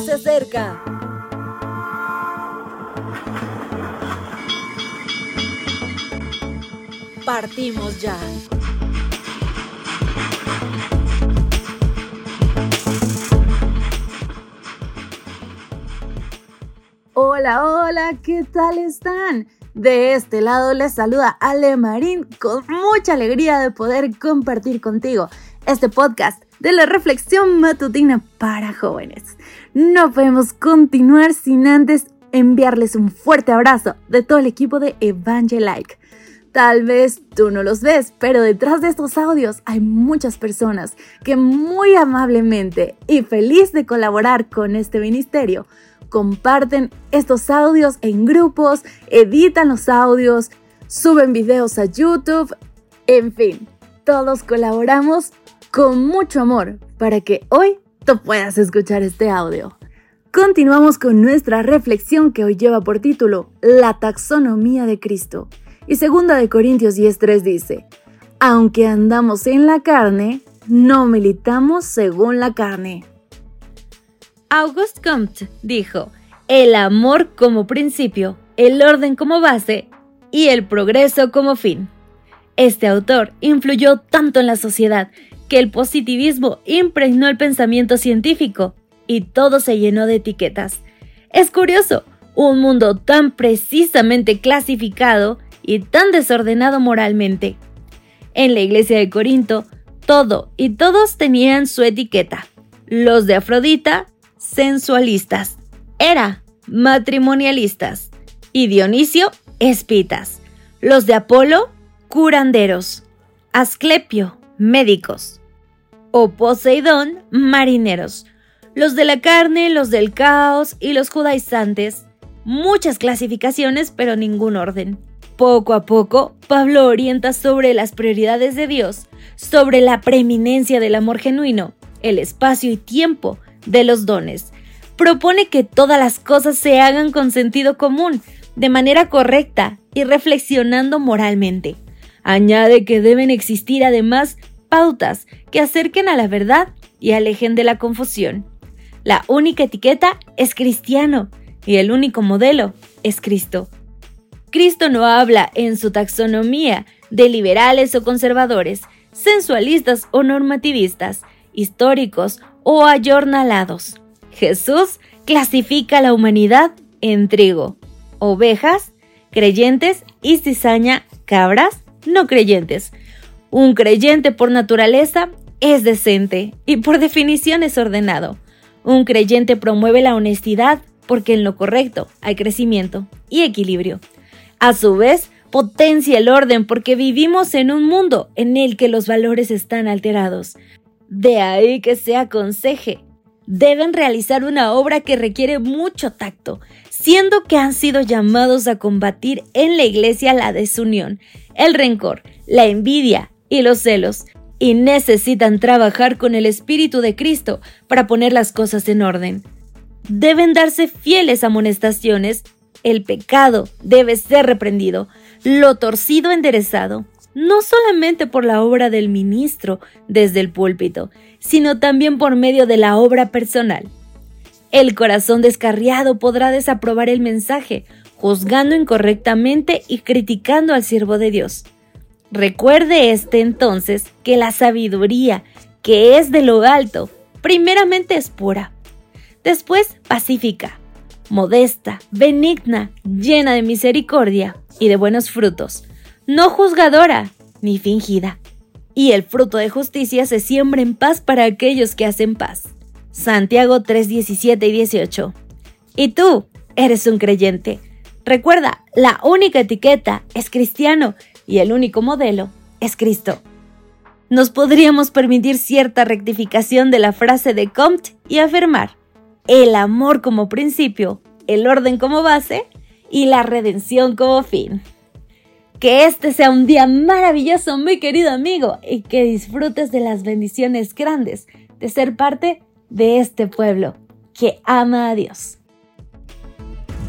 se acerca. Partimos ya. Hola, hola, ¿qué tal están? De este lado les saluda Ale Marín con mucha alegría de poder compartir contigo este podcast de la reflexión matutina para jóvenes. No podemos continuar sin antes enviarles un fuerte abrazo de todo el equipo de Evangelike. Tal vez tú no los ves, pero detrás de estos audios hay muchas personas que muy amablemente y feliz de colaborar con este ministerio comparten estos audios en grupos, editan los audios, suben videos a YouTube, en fin, todos colaboramos con mucho amor para que hoy tú puedas escuchar este audio. Continuamos con nuestra reflexión que hoy lleva por título La taxonomía de Cristo. Y segunda de Corintios 10:3 dice, aunque andamos en la carne, no militamos según la carne. Auguste Comte dijo, el amor como principio, el orden como base y el progreso como fin. Este autor influyó tanto en la sociedad que el positivismo impregnó el pensamiento científico y todo se llenó de etiquetas. Es curioso, un mundo tan precisamente clasificado y tan desordenado moralmente. En la iglesia de Corinto, todo y todos tenían su etiqueta. Los de Afrodita, sensualistas. Era, matrimonialistas. Y Dionisio, espitas. Los de Apolo, curanderos. Asclepio, médicos. O Poseidón, marineros. Los de la carne, los del caos y los judaizantes. Muchas clasificaciones, pero ningún orden. Poco a poco, Pablo orienta sobre las prioridades de Dios, sobre la preeminencia del amor genuino, el espacio y tiempo de los dones. Propone que todas las cosas se hagan con sentido común, de manera correcta y reflexionando moralmente. Añade que deben existir además que acerquen a la verdad y alejen de la confusión. La única etiqueta es cristiano y el único modelo es Cristo. Cristo no habla en su taxonomía de liberales o conservadores, sensualistas o normativistas, históricos o ayornalados. Jesús clasifica a la humanidad en trigo, ovejas, creyentes y cizaña, cabras, no creyentes. Un creyente por naturaleza es decente y por definición es ordenado. Un creyente promueve la honestidad porque en lo correcto hay crecimiento y equilibrio. A su vez, potencia el orden porque vivimos en un mundo en el que los valores están alterados. De ahí que se aconseje. Deben realizar una obra que requiere mucho tacto, siendo que han sido llamados a combatir en la iglesia la desunión, el rencor, la envidia y los celos, y necesitan trabajar con el Espíritu de Cristo para poner las cosas en orden. Deben darse fieles amonestaciones, el pecado debe ser reprendido, lo torcido enderezado, no solamente por la obra del ministro desde el púlpito, sino también por medio de la obra personal. El corazón descarriado podrá desaprobar el mensaje, juzgando incorrectamente y criticando al siervo de Dios. Recuerde este entonces que la sabiduría, que es de lo alto, primeramente es pura, después pacífica, modesta, benigna, llena de misericordia y de buenos frutos, no juzgadora ni fingida. Y el fruto de justicia se siembra en paz para aquellos que hacen paz. Santiago 3, 17 y 18. Y tú eres un creyente. Recuerda, la única etiqueta es cristiano y el único modelo es Cristo. Nos podríamos permitir cierta rectificación de la frase de Comte y afirmar el amor como principio, el orden como base y la redención como fin. Que este sea un día maravilloso, mi querido amigo, y que disfrutes de las bendiciones grandes de ser parte de este pueblo que ama a Dios.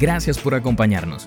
Gracias por acompañarnos.